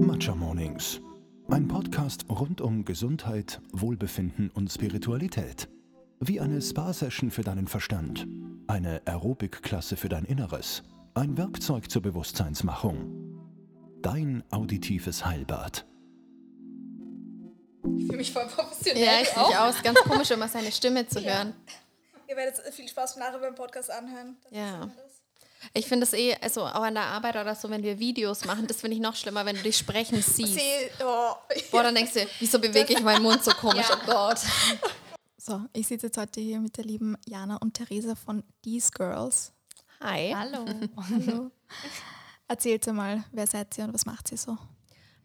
Matcha Mornings. Ein Podcast rund um Gesundheit, Wohlbefinden und Spiritualität. Wie eine Spa-Session für deinen Verstand, eine Aerobic-Klasse für dein Inneres, ein Werkzeug zur Bewusstseinsmachung. Dein auditives Heilbad. Ich fühle mich voll professionell. Ja, ich mich aus. Ganz komisch, immer seine Stimme zu hören. Ihr werdet viel Spaß nachher beim Podcast anhören. Das Ja. Ich finde es eh, also auch an der Arbeit oder so, wenn wir Videos machen, das finde ich noch schlimmer, wenn du dich sprechen siehst. Sie, oh. Boah, dann denkst du, wieso bewege ich meinen Mund so komisch? Oh Gott. So, ich sitze jetzt heute hier mit der lieben Jana und Theresa von These Girls. Hi. Hallo. Hallo. Erzählt mal, wer seid ihr und was macht ihr so?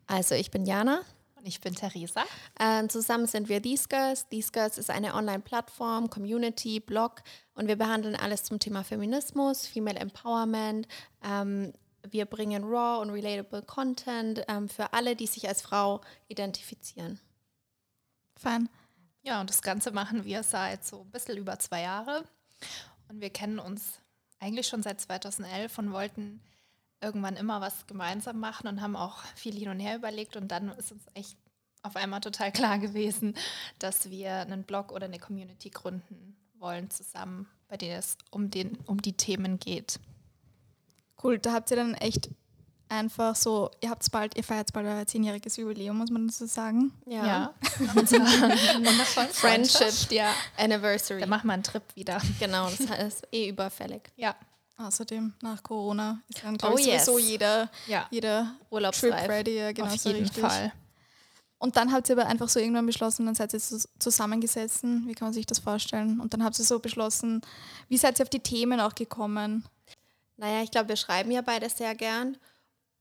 Also ich bin Jana. Und ich bin Theresa. Äh, zusammen sind wir These Girls. These Girls ist eine Online-Plattform, Community, Blog und wir behandeln alles zum Thema Feminismus, Female Empowerment. Ähm, wir bringen raw und relatable Content ähm, für alle, die sich als Frau identifizieren. Fein. Ja, und das Ganze machen wir seit so ein bisschen über zwei Jahre. Und wir kennen uns eigentlich schon seit 2011 und wollten irgendwann immer was gemeinsam machen und haben auch viel hin und her überlegt. Und dann ist uns echt auf einmal total klar gewesen, dass wir einen Blog oder eine Community gründen wollen zusammen, bei denen es um, den, um die Themen geht. Cool, da habt ihr dann echt einfach so, ihr habt bald, ihr feiert bald euer zehnjähriges Jubiläum, muss man so sagen. Ja. Wundervollen Friendship Ja. Anniversary. Dann machen wir einen Trip wieder. Genau, das ist eh überfällig. Ja. Außerdem nach Corona ist dann Oh ich, yes. sowieso jeder, Ja. jeder Trip Urlaubsreif. ready, ja, genau auf so jeden richtig. Fall. Und dann habt ihr aber einfach so irgendwann beschlossen, dann seid ihr so zusammengesessen, wie kann man sich das vorstellen? Und dann habt ihr so beschlossen, wie seid ihr auf die Themen auch gekommen? Naja, ich glaube, wir schreiben ja beide sehr gern.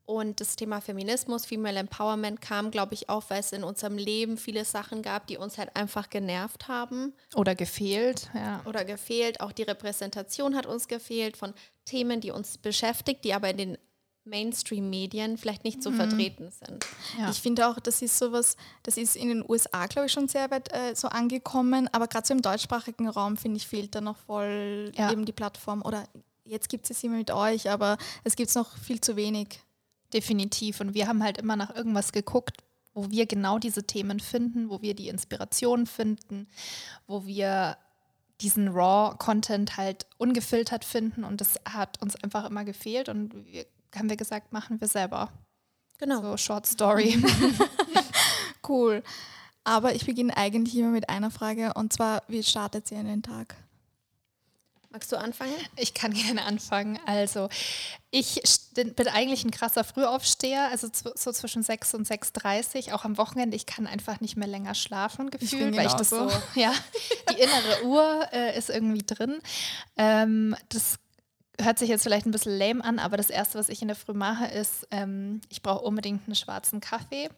Und das Thema Feminismus, Female Empowerment kam, glaube ich, auf, weil es in unserem Leben viele Sachen gab, die uns halt einfach genervt haben Oder gefehlt, ja. oder gefehlt. Auch die Repräsentation hat uns gefehlt von Themen, die uns beschäftigt, die aber in den Mainstream-Medien vielleicht nicht so vertreten sind. Ja. Ich finde auch, das ist sowas, das ist in den USA, glaube ich, schon sehr weit äh, so angekommen, aber gerade so im deutschsprachigen Raum, finde ich, fehlt da noch voll Ja. eben die Plattform. Oder jetzt gibt es es immer mit euch, aber es gibt es noch viel zu wenig. Definitiv. Und wir haben halt immer nach irgendwas geguckt, wo wir genau diese Themen finden, wo wir die Inspiration finden, wo wir diesen Raw-Content halt ungefiltert finden. Und das hat uns einfach immer gefehlt. Und wir, haben wir gesagt, machen wir selber. Genau. So Short Story. Cool. Aber ich beginne eigentlich immer mit einer Frage und zwar, wie startet ihr in den Tag? Magst du anfangen? Ich kann gerne anfangen. Also, ich bin eigentlich ein krasser Frühaufsteher, also so zwischen 6 und 6.30 auch am Wochenende. Ich kann einfach nicht mehr länger schlafen, gefühlt, weil ich das so, ja, die innere Uhr äh, ist irgendwie drin. Ähm, das hört sich jetzt vielleicht ein bisschen lame an, aber das Erste, was ich in der Früh mache, ist, ähm, ich brauche unbedingt einen schwarzen Kaffee.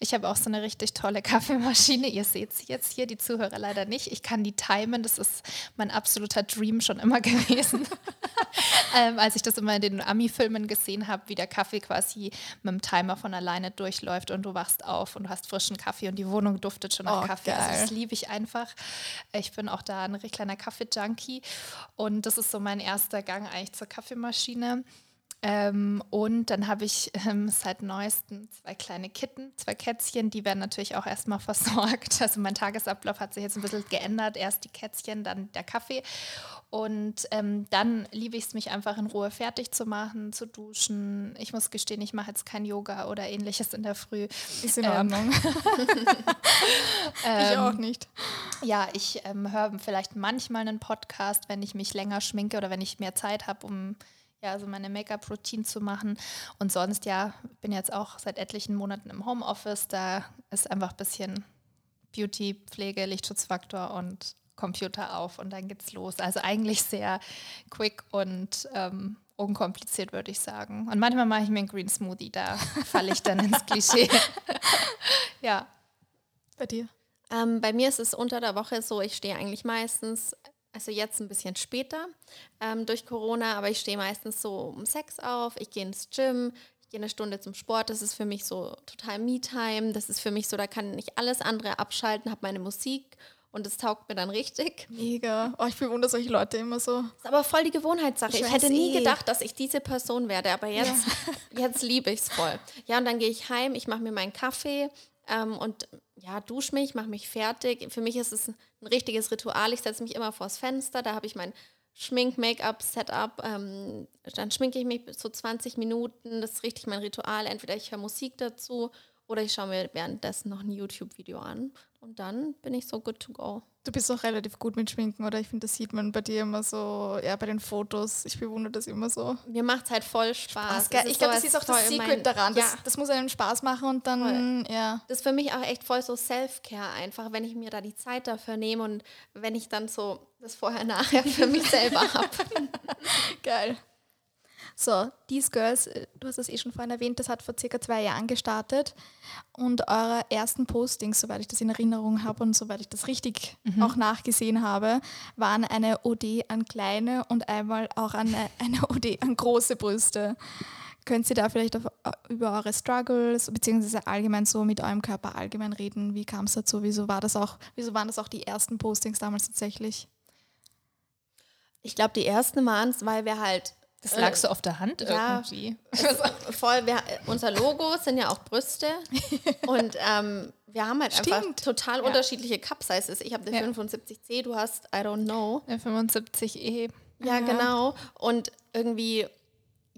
Ich habe auch so eine richtig tolle Kaffeemaschine. Ihr seht sie jetzt hier, die Zuhörer leider nicht. Ich kann die timen. Das ist mein absoluter Dream schon immer gewesen. ähm, als ich das immer in den Ami-Filmen gesehen habe, wie der Kaffee quasi mit dem Timer von alleine durchläuft und du wachst auf und du hast frischen Kaffee und die Wohnung duftet schon nach Oh, Kaffee. Also geil. das liebe ich einfach. Ich bin auch da ein richtig kleiner Kaffee-Junkie und das ist so mein erster Gang eigentlich zur Kaffeemaschine. Ähm, und dann habe ich ähm, seit neuestem zwei kleine Kitten, zwei Kätzchen, die werden natürlich auch erstmal versorgt. Also mein Tagesablauf hat sich jetzt ein bisschen geändert. Erst die Kätzchen, dann der Kaffee. Und ähm, dann liebe ich es, mich einfach in Ruhe fertig zu machen, zu duschen. Ich muss gestehen, ich mache jetzt kein Yoga oder ähnliches in der Früh. Ist in Ähm, Ordnung. ich auch nicht. Ja, ich ähm, höre vielleicht manchmal einen Podcast, wenn ich mich länger schminke oder wenn ich mehr Zeit habe, um ja, so meine Make-up-Routine zu machen. Und sonst, ja, bin jetzt auch seit etlichen Monaten im Homeoffice. Da ist einfach ein bisschen Beauty, Pflege, Lichtschutzfaktor und Computer auf und dann geht's los. Also eigentlich sehr quick und ähm, unkompliziert, würde ich sagen. Und manchmal mache ich mir einen Green Smoothie, da falle ich dann ins Klischee. ja. Bei dir? Ähm, bei mir ist es unter der Woche so, ich stehe eigentlich meistens, also jetzt ein bisschen später ähm, durch Corona, aber ich stehe meistens so um sechs auf, ich gehe ins Gym, ich gehe eine Stunde zum Sport, das ist für mich so total Me-Time, das ist für mich so, da kann ich alles andere abschalten, habe meine Musik Und es taugt mir dann richtig. Mega. Oh, ich bewundere solche Leute immer so. Ist aber voll die Gewohnheitssache. Ich Ich, hätte nie eh. gedacht, dass ich diese Person werde, aber jetzt, jetzt liebe ich es voll. Ja, und dann gehe ich heim, ich mache mir meinen Kaffee ähm, und ja, dusche mich, mache mich fertig. Für mich ist es ein richtiges Ritual. Ich setze mich immer vors Fenster, da habe ich mein Schmink-Make-up-Setup. Ähm, dann schminke ich mich so 20 Minuten. Das ist richtig mein Ritual. Entweder ich höre Musik dazu oder ich schaue mir währenddessen noch ein YouTube-Video an. Und dann bin ich so good to go. Du bist auch relativ gut mit Schminken, oder? Ich finde, das sieht man bei dir immer so, ja, bei den Fotos. Ich bewundere das immer so. Mir macht es halt voll Spaß. Das. Es ich glaube, das ist auch das voll Secret daran. Das, Ja, das muss einem Spaß machen und dann, ja. das ist für mich auch echt voll so Self-Care einfach, wenn ich mir da die Zeit dafür nehme und wenn ich dann so das Vorher-Nachher für mich selber habe. Geil. So, These Girls, äh, du hast das eh schon vorhin erwähnt, das hat vor circa zwei Jahren gestartet. Und eure ersten Postings, soweit ich das in Erinnerung habe und soweit ich das richtig auch nachgesehen habe, waren eine OD an kleine und einmal auch an eine, eine OD an große Brüste. Könnt ihr da vielleicht auf, äh, über eure Struggles beziehungsweise allgemein so mit eurem Körper allgemein reden? Wie kam es dazu? Wieso war das auch, wieso waren das auch die ersten Postings damals tatsächlich? Ich glaube, die ersten waren es, weil wir halt Das lag so auf der Hand ja. irgendwie. voll, wir, unser Logo sind ja auch Brüste und ähm, wir haben halt einfach Stimmt. total unterschiedliche Cup-Sizes. Ich habe eine Ja. 75C, du hast I don't know. Der 75E. Ja, genau. Und irgendwie,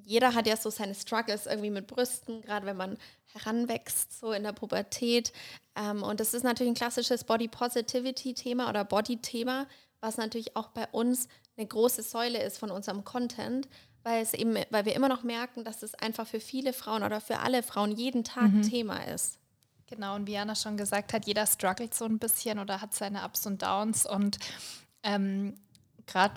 jeder hat ja so seine Struggles irgendwie mit Brüsten, gerade wenn man heranwächst, so in der Pubertät. Ähm, und das ist natürlich ein klassisches Body Positivity-Thema oder Body-Thema, was natürlich auch bei uns eine große Säule ist von unserem Content, weil es eben, weil wir immer noch merken, dass es einfach für viele Frauen oder für alle Frauen jeden Tag Thema ist. Genau, und wie Jana schon gesagt hat, jeder struggelt so ein bisschen oder hat seine Ups und Downs. Und ähm, gerade,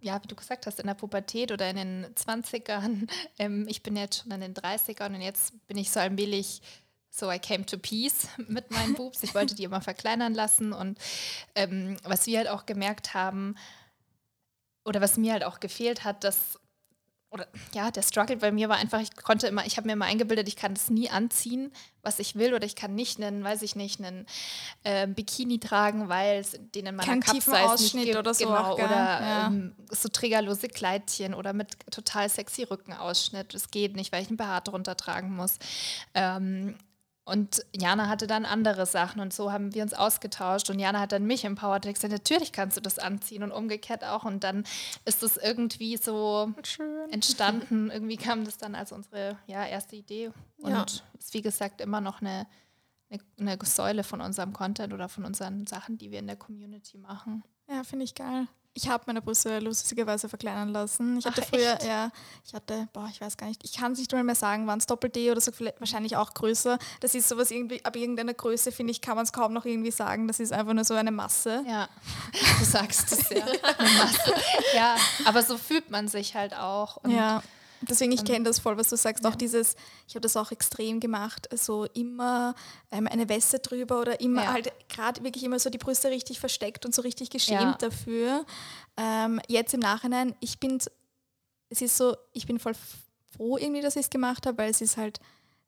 ja, wie du gesagt hast, in der Pubertät oder in den 20ern, ähm, ich bin jetzt schon in den 30ern und jetzt bin ich so allmählich so I came to peace mit meinen Boobs. Ich wollte die immer verkleinern lassen. Und ähm, was wir halt auch gemerkt haben, oder was mir halt auch gefehlt hat, dass oder ja, der Struggle bei mir war einfach, ich konnte immer, ich habe mir immer eingebildet, ich kann das nie anziehen, was ich will, oder ich kann nicht einen, weiß ich nicht, einen ähm, Bikini tragen, weil es den in meiner Keinen Cup Size Ausschnitt gibt, oder so genau, oder Ja. ähm, so trägerlose Kleidchen oder mit total sexy Rückenausschnitt. Das geht nicht, weil ich einen BH drunter tragen muss. Ähm, und Jana hatte dann andere Sachen und so haben wir uns ausgetauscht und Jana hat dann mich empowert und gesagt, natürlich kannst du das anziehen und umgekehrt auch und dann ist es irgendwie so entstanden. Irgendwie kam das dann als unsere ja, erste Idee und Ja. ist wie gesagt immer noch eine, eine, eine Säule von unserem Content oder von unseren Sachen, die wir in der Community machen. Ja, finde ich geil. Ich habe meine Brüste lustigerweise verkleinern lassen. Ich hatte Ach, früher, echt? ja, ich hatte, boah, ich weiß gar nicht, ich kann es nicht mal mehr sagen, waren es Doppel-D oder so, vielleicht, wahrscheinlich auch größer. Das ist sowas irgendwie, ab irgendeiner Größe, finde ich, kann man es kaum noch irgendwie sagen. Das ist einfach nur so eine Masse. Ja, du sagst es ja. Eine Masse. Ja, aber so fühlt man sich halt auch. Ja, deswegen, ich kenne das voll, was du sagst. Auch dieses, ich habe das auch extrem gemacht, so immer ähm, eine Weste drüber oder immer Ja. halt gerade wirklich immer so die Brüste richtig versteckt und so richtig geschämt Ja. dafür. Ähm, jetzt im Nachhinein, ich bin, es ist so, ich bin voll froh irgendwie, dass ich es gemacht habe, weil es ist halt,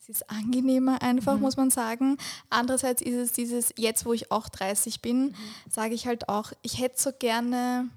es ist angenehmer einfach, muss man sagen. Andererseits ist es dieses, jetzt wo ich auch 30 bin, sage ich halt auch, ich hätte so gerne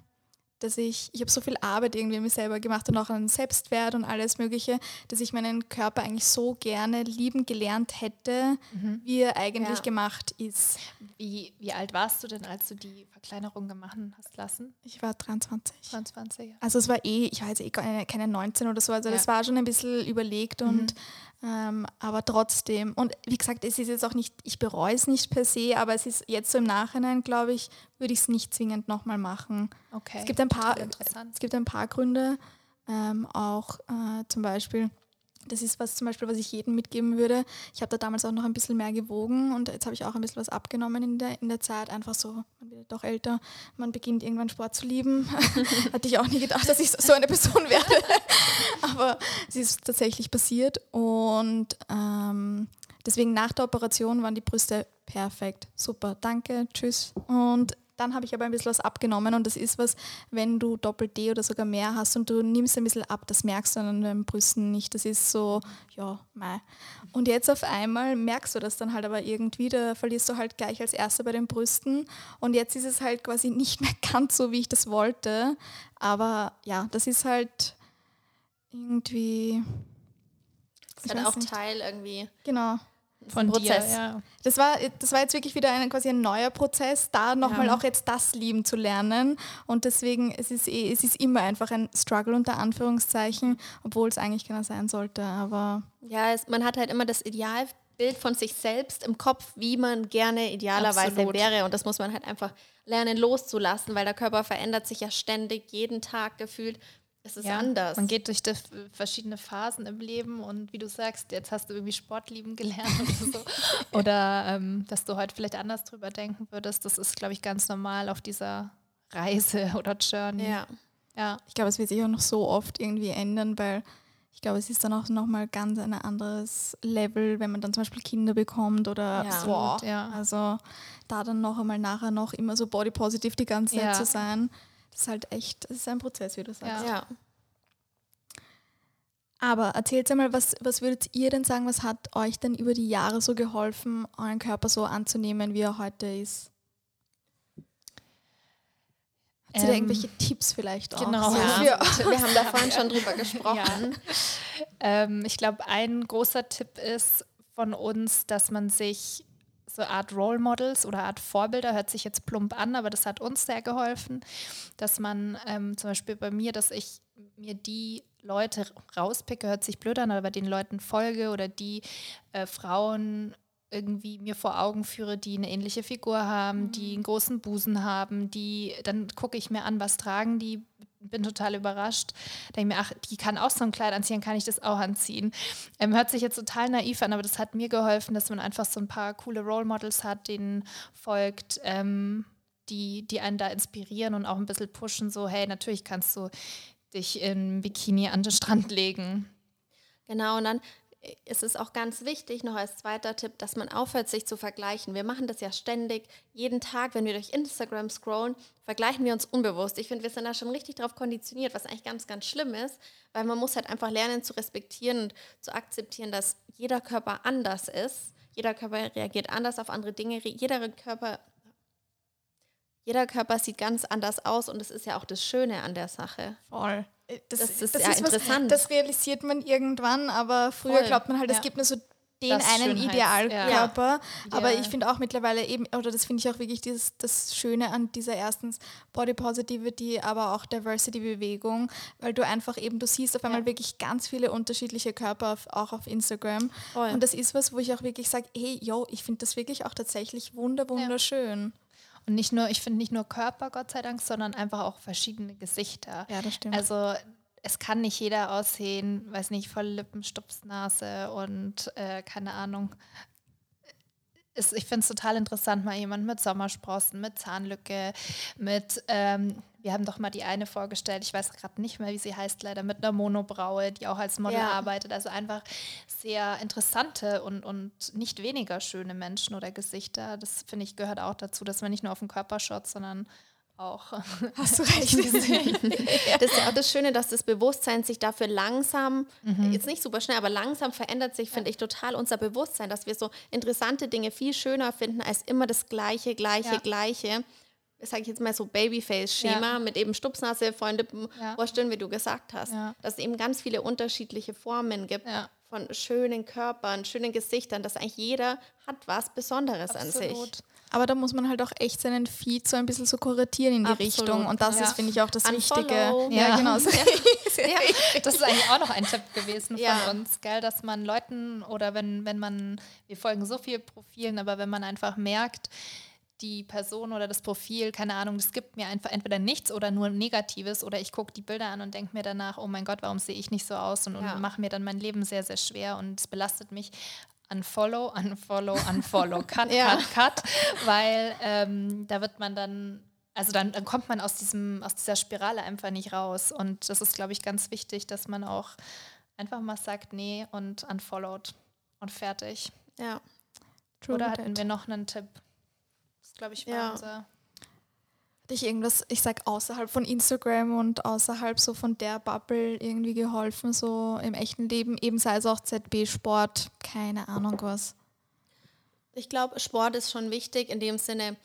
dass ich, ich habe so viel Arbeit irgendwie an mir selber gemacht und auch an Selbstwert und alles Mögliche, dass ich meinen Körper eigentlich so gerne lieben gelernt hätte, wie er eigentlich Ja. gemacht ist. Wie, wie alt warst du denn, als du die Verkleinerung gemacht hast lassen? Ich war 23. 22. Also es war eh, ich war jetzt eh keine, keine 19 oder so, also das Ja. war schon ein bisschen überlegt und ähm, aber trotzdem. Und wie gesagt, es ist jetzt auch nicht, ich bereue es nicht per se, aber es ist jetzt so im Nachhinein, glaube ich, würde ich es nicht zwingend nochmal machen. Okay. Es gibt ein paar, es gibt ein paar Gründe, ähm, auch äh, zum Beispiel, das ist was zum Beispiel, was ich jedem mitgeben würde. Ich habe da damals auch noch ein bisschen mehr gewogen und jetzt habe ich auch ein bisschen was abgenommen in der, in der Zeit. Einfach so, man wird doch älter, man beginnt irgendwann Sport zu lieben. Hatte ich auch nie gedacht, dass ich so eine Person werde. Aber es ist tatsächlich passiert und ähm, deswegen nach der Operation waren die Brüste perfekt. Super, danke, tschüss. Und dann habe ich aber ein bisschen was abgenommen und das ist was, wenn du Doppel-D oder sogar mehr hast und du nimmst ein bisschen ab, das merkst du an deinen Brüsten nicht. Das ist so, ja, mei. Und jetzt auf einmal merkst du das dann halt aber irgendwie, da verlierst du halt gleich als Erster bei den Brüsten und jetzt ist es halt quasi nicht mehr ganz so, wie ich das wollte. Aber ja, das ist halt irgendwie. Das ist halt auch nicht. Teil irgendwie. Genau von Prozess. Dir, ja. Das war, das war jetzt wirklich wieder ein, quasi ein neuer Prozess, da nochmal ja. auch jetzt das lieben zu lernen. Und deswegen, es ist, eh, es ist immer einfach ein Struggle unter Anführungszeichen, obwohl es eigentlich keiner sein sollte. Aber ja, es, man hat halt immer das Idealbild von sich selbst im Kopf, wie man gerne idealerweise Absolut. wäre. Und das muss man halt einfach lernen loszulassen, weil der Körper verändert sich ja ständig, jeden Tag gefühlt. Es ist ja, anders. Man geht durch verschiedene Phasen im Leben und wie du sagst, jetzt hast du irgendwie Sport lieben gelernt oder so. oder ähm, dass du heute vielleicht anders drüber denken würdest. Das ist, glaube ich, ganz normal auf dieser Reise oder Journey. Ja. ja. Ich glaube, es wird sich auch noch so oft irgendwie ändern, weil ich glaube, es ist dann auch nochmal ganz ein anderes Level, wenn man dann zum Beispiel Kinder bekommt oder ja. so. Ja. Also da dann noch einmal nachher noch immer so body positive die ganze Zeit zu sein das ist halt echt, es ist ein Prozess, wie du sagst. Ja. Aber erzählt einmal, was, was würdet ihr denn sagen, was hat euch denn über die Jahre so geholfen, euren Körper so anzunehmen, wie er heute ist? Habt ihr ähm, irgendwelche Tipps vielleicht auch? Genau, ja. wir, wir haben da vorhin schon drüber gesprochen. Ja. Ähm, ich glaube, ein großer Tipp ist von uns, dass man sich so Art Role Models oder Art Vorbilder, hört sich jetzt plump an, aber das hat uns sehr geholfen, dass man ähm, zum Beispiel bei mir, dass ich mir die Leute rauspicke, hört sich blöd an, aber den Leuten folge oder die äh, Frauen irgendwie mir vor Augen führe, die eine ähnliche Figur haben, mhm. die einen großen Busen haben, die, dann gucke ich mir an, was tragen die, bin total überrascht. Denke mir, ach, die kann auch so ein Kleid anziehen, kann ich das auch anziehen. Ähm, hört sich jetzt total naiv an, aber das hat mir geholfen, dass man einfach so ein paar coole Role Models hat, denen folgt, ähm, die, die einen da inspirieren und auch ein bisschen pushen, so, hey, natürlich kannst du dich im Bikini an den Strand legen. Genau, und dann ist es auch ganz wichtig, noch als zweiter Tipp, dass man aufhört, sich zu vergleichen. Wir machen das ja ständig, jeden Tag, wenn wir durch Instagram scrollen, vergleichen wir uns unbewusst. Ich finde, wir sind da schon richtig drauf konditioniert, was eigentlich ganz, ganz schlimm ist, weil man muss halt einfach lernen zu respektieren und zu akzeptieren, dass jeder Körper anders ist. Jeder Körper reagiert anders auf andere Dinge. Jeder Körper, jeder Körper sieht ganz anders aus und das ist ja auch das Schöne an der Sache. Voll. Äh, das, das ist das ja ist interessant. Was, das realisiert man irgendwann, aber früher Voll. glaubt man halt, es ja. gibt nur so den das einen Idealkörper. Ja. Aber ich finde auch mittlerweile eben, oder das finde ich auch wirklich dieses, das Schöne an dieser erstens Body Positivity, aber auch Diversity-Bewegung, weil du einfach eben, du siehst auf einmal ja. wirklich ganz viele unterschiedliche Körper auf, auch auf Instagram. Voll. Und das ist was, wo ich auch wirklich sage, hey, yo, ich finde das wirklich auch tatsächlich wunder, wunderschön. Ja. Und nicht nur, ich finde nicht nur Körper, Gott sei Dank, sondern einfach auch verschiedene Gesichter. Ja, das stimmt. Also es kann nicht jeder aussehen, weiß nicht, voll Lippen, Stupsnase und äh, keine Ahnung. Ist, ich finde es total interessant, mal jemand mit Sommersprossen, mit Zahnlücke, mit ähm, wir haben doch mal die eine vorgestellt, ich weiß gerade nicht mehr, wie sie heißt, leider mit einer Monobraue, die auch als Model ja. arbeitet. Also einfach sehr interessante und, und nicht weniger schöne Menschen oder Gesichter. Das finde ich gehört auch dazu, dass man nicht nur auf den Körper schaut, sondern auch. Hast du recht. das ist ja auch das Schöne, dass das Bewusstsein sich dafür langsam, mhm. jetzt nicht super schnell, aber langsam verändert sich, finde ich, total unser Bewusstsein, dass wir so interessante Dinge viel schöner finden als immer das Gleiche, Gleiche, ja. Gleiche sage ich jetzt mal so Babyface-Schema ja. mit eben Stupsnase, vollen Lippen, ja. Ohrstellen, wie du gesagt hast. Ja. Dass es eben ganz viele unterschiedliche Formen gibt von schönen Körpern, schönen Gesichtern, dass eigentlich jeder hat was Besonderes Absolut. an sich. Aber da muss man halt auch echt seinen Feed so ein bisschen so kuratieren in die Absolut. Richtung. Und das ist, finde ich, auch das Unfollow. Wichtige. Ja, genau. das ist eigentlich auch noch ein Tipp gewesen von uns, gell, dass man Leuten oder wenn, wenn man, wir folgen so viel Profilen, aber wenn man einfach merkt, die Person oder das Profil, keine Ahnung, das gibt mir einfach entweder nichts oder nur Negatives oder ich gucke die Bilder an und denke mir danach, oh mein Gott, warum sehe ich nicht so aus und, ja. und mache mir dann mein Leben sehr, sehr schwer und es belastet mich. Unfollow, unfollow, unfollow, cut, ja. cut, cut, weil ähm, da wird man dann also dann, dann, kommt man aus, diesem, aus dieser Spirale einfach nicht raus. Und das ist, glaube ich, ganz wichtig, dass man auch einfach mal sagt, nee und unfollowed und fertig. Ja. True Oder hatten wir noch einen Tipp? Glaube ich, war ja. unser. dich irgendwas, ich sag außerhalb von Instagram und außerhalb so von der Bubble irgendwie geholfen, so im echten Leben, eben sei es auch ZB, Sport, keine Ahnung was. Ich glaube, Sport ist schon wichtig in dem Sinne,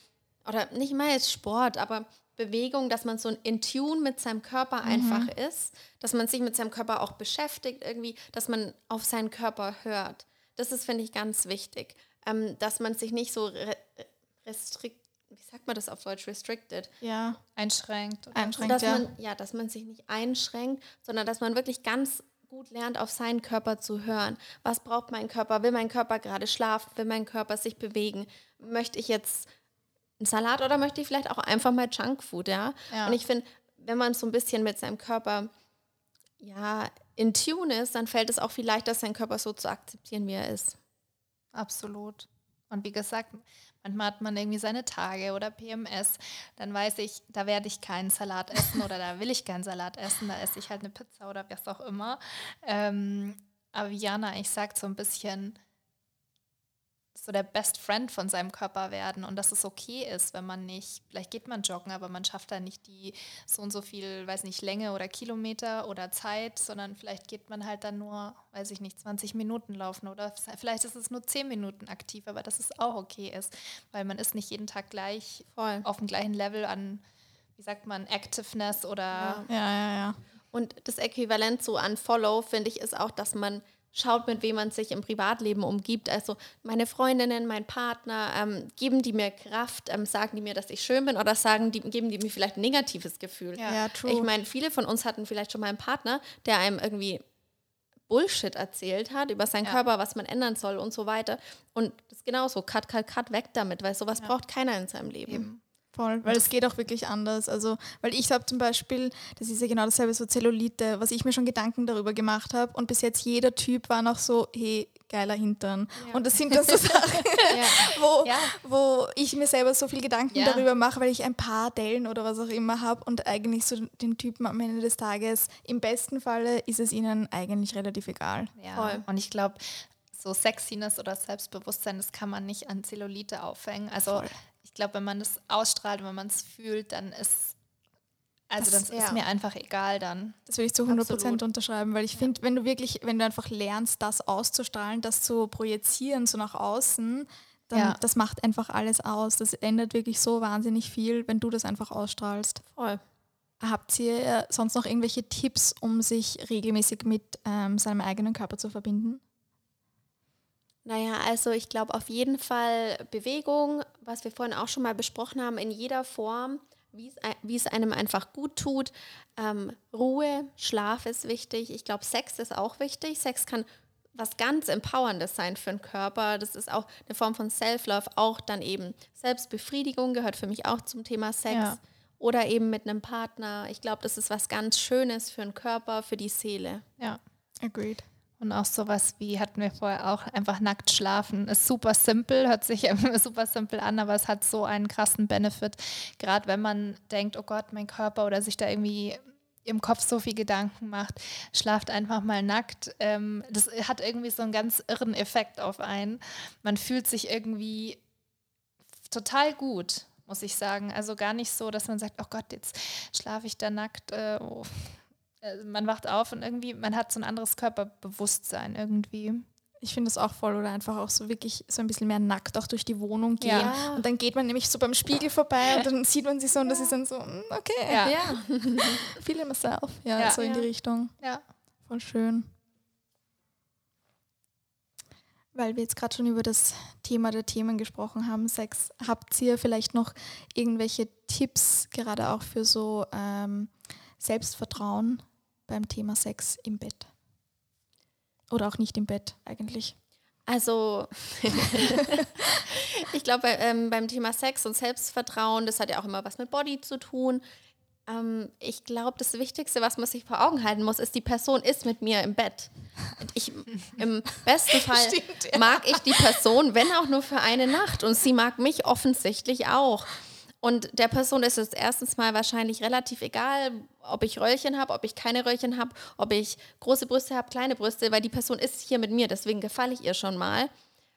oder nicht mal jetzt Sport, aber Bewegung, dass man so in Tune mit seinem Körper Mhm. einfach ist, dass man sich mit seinem Körper auch beschäftigt irgendwie, dass man auf seinen Körper hört. Das ist, finde ich, ganz wichtig. Ähm, dass man sich nicht so restrikt, wie sagt man das auf Deutsch, restricted, Ja, Einschränkt. oder- einschränkt, dass ja. man, ja, dass man sich nicht einschränkt, sondern dass man wirklich ganz gut lernt, auf seinen Körper zu hören. Was braucht mein Körper? Will mein Körper gerade schlafen? Will mein Körper sich bewegen? Möchte ich jetzt einen Salat oder möchte ich vielleicht auch einfach mal Junkfood, ja? Ja. Und ich finde, wenn man so ein bisschen mit seinem Körper ja, in Tune ist, dann fällt es auch viel leichter, seinen Körper so zu akzeptieren, wie er ist. Absolut. Und wie gesagt, manchmal hat man irgendwie seine Tage oder PMS. Dann weiß ich, da werde ich keinen Salat essen oder da will ich keinen Salat essen. Da esse ich halt eine Pizza oder was auch immer. Ähm, aber Jana eigentlich sagt, so ein bisschen so der Best Friend von seinem Körper werden und dass es okay ist, wenn man nicht, vielleicht geht man joggen, aber man schafft da nicht die so und so viel, weiß nicht, Länge oder Kilometer oder Zeit, sondern vielleicht geht man halt dann nur, weiß ich nicht, 20 Minuten laufen oder vielleicht ist es nur 10 Minuten aktiv, aber dass es auch okay ist, weil man ist nicht jeden Tag gleich Voll. auf dem gleichen Level an, wie sagt man, Activeness oder Ja. Ja, ja, ja. Und das Äquivalent so an Follow, finde ich, ist auch, dass man schaut, mit wem man sich im Privatleben umgibt. Also meine Freundinnen, mein Partner, ähm, geben die mir Kraft, ähm, sagen die mir, dass ich schön bin oder sagen die, geben die mir vielleicht ein negatives Gefühl. Ja. Ja, true. Ich meine, viele von uns hatten vielleicht schon mal einen Partner, der einem irgendwie Bullshit erzählt hat über seinen Ja. Körper, was man ändern soll und so weiter. Und das ist genauso, cut, cut, cut, weg damit, weil sowas braucht keiner in seinem Leben. eben. Voll, weil es geht auch wirklich anders. Also, weil ich habe zum Beispiel, das ist ja genau dasselbe, so Zellulite, was ich mir schon Gedanken darüber gemacht habe. Und bis jetzt jeder Typ war noch so, hey, geiler Hintern. Und das sind dann so Sachen, wo, Ja. wo ich mir selber so viel Gedanken Ja. darüber mache, weil ich ein paar Dellen oder was auch immer habe und eigentlich so den Typen am Ende des Tages, im besten Falle ist es ihnen eigentlich relativ egal. Ja. Voll. Und ich glaube, so Sexiness oder Selbstbewusstsein, das kann man nicht an Zellulite aufhängen. Also Voll. Ich glaube, wenn man das ausstrahlt und wenn man es fühlt, dann ist, also Das- das, ja. ist mir einfach egal dann. Das würde ich zu 100 Absolut. Prozent unterschreiben, weil ich finde, wenn du wirklich, wenn du einfach lernst, das auszustrahlen, das zu projizieren, so nach außen, dann Ja. das macht einfach alles aus. Das ändert wirklich so wahnsinnig viel, wenn du das einfach ausstrahlst. Voll. Habt ihr äh, sonst noch irgendwelche Tipps, um sich regelmäßig mit ähm, seinem eigenen Körper zu verbinden? Naja, also ich glaube auf jeden Fall Bewegung, was wir vorhin auch schon mal besprochen haben, in jeder Form, wie es einem einfach gut tut. Ähm, Ruhe, Schlaf ist wichtig. Ich glaube, Sex ist auch wichtig. Sex kann was ganz Empowerndes sein für den Körper. Das ist auch eine Form von Self-Love. Auch dann eben Selbstbefriedigung gehört für mich auch zum Thema Sex. Ja. Oder eben mit einem Partner. Ich glaube, das ist was ganz Schönes für den Körper, für die Seele. Ja. Agreed. Und auch sowas wie, hatten wir vorher auch, einfach nackt schlafen. Ist super simpel, hört sich super simpel an, aber es hat so einen krassen Benefit. Gerade wenn man denkt, oh Gott, mein Körper oder sich da irgendwie im Kopf so viel Gedanken macht, schlaft einfach mal nackt. Ähm, das hat irgendwie so einen ganz irren Effekt auf einen. Man fühlt sich irgendwie total gut, muss ich sagen. Also gar nicht so, dass man sagt, oh Gott, jetzt schlafe ich da nackt. Äh, oh. Äh, Man wacht auf und irgendwie, man hat so ein anderes Körperbewusstsein irgendwie. Ich finde das auch voll oder einfach auch so wirklich so ein bisschen mehr nackt auch durch die Wohnung gehen. Ja. Und dann geht man nämlich so beim Spiegel vorbei und dann sieht man sich so und das ist dann so, mm, okay, Ja. feel myself. Ja, Ja. so in die Ja. Richtung. Ja. Voll schön. Weil wir jetzt gerade schon über das Thema der Themen gesprochen haben, Sex, habt ihr vielleicht noch irgendwelche Tipps, gerade auch für so ähm, Selbstvertrauen beim Thema Sex im Bett? Oder auch nicht im Bett eigentlich? Also, ich glaube, ähm, beim Thema Sex und Selbstvertrauen, das hat ja auch immer was mit Body zu tun. Ähm, ich glaube, das Wichtigste, was man sich vor Augen halten muss, ist, die Person ist mit mir im Bett. Ich, Im besten Fall mag ich die Person, wenn auch nur für eine Nacht. Und sie mag mich offensichtlich auch. Und der Person ist es erstens mal wahrscheinlich relativ egal, ob ich Röllchen habe, ob ich keine Röllchen habe, ob ich große Brüste habe, kleine Brüste, weil die Person ist hier mit mir, deswegen gefalle ich ihr schon mal.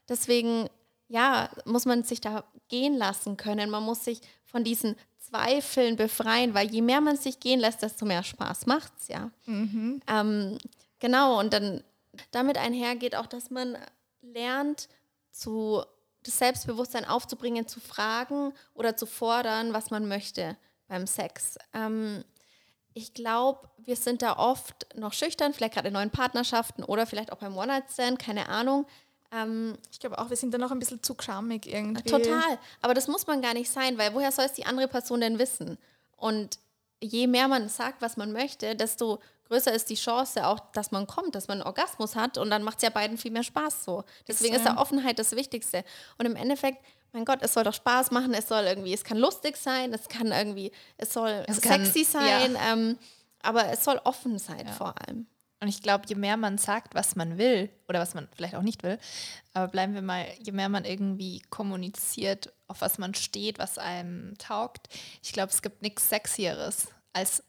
Deswegen ja, muss man sich da gehen lassen können. Man muss sich von diesen Zweifeln befreien, weil je mehr man sich gehen lässt, desto mehr Spaß macht es ja. Mhm. Ähm, genau, und dann damit einhergeht auch, dass man lernt, zu, das Selbstbewusstsein aufzubringen, zu fragen oder zu fordern, was man möchte beim Sex. Ähm, ich glaube, wir sind da oft noch schüchtern, vielleicht gerade in neuen Partnerschaften oder vielleicht auch beim One-Night-Stand, keine Ahnung. Ähm, Ich glaube auch, wir sind da noch ein bisschen zu schamig irgendwie. Total. Aber das muss man gar nicht sein, weil woher soll es die andere Person denn wissen? Und je mehr man sagt, was man möchte, desto größer ist die Chance auch, dass man kommt, dass man einen Orgasmus hat und dann macht es ja beiden viel mehr Spaß so. Deswegen ist ja. ja Offenheit das Wichtigste. Und im Endeffekt, mein Gott, es soll doch Spaß machen, es soll irgendwie, es kann lustig sein, es kann irgendwie, es soll Es kann- sexy sein, ähm, aber es soll offen sein vor allem. Und ich glaube, je mehr man sagt, was man will oder was man vielleicht auch nicht will, aber bleiben wir mal, je mehr man irgendwie kommuniziert, auf was man steht, was einem taugt, ich glaube, es gibt nichts Sexieres als